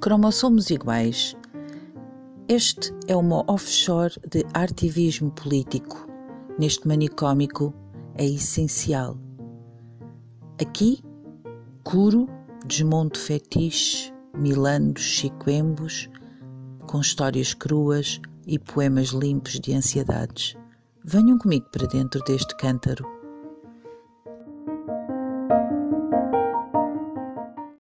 Cromossomos iguais. Este é uma offshore de artivismo político. Neste manicômico é essencial. Aqui, curo, desmonto fetiche, milanos, chicoembos, com histórias cruas e poemas limpos de ansiedades. Venham comigo para dentro deste cântaro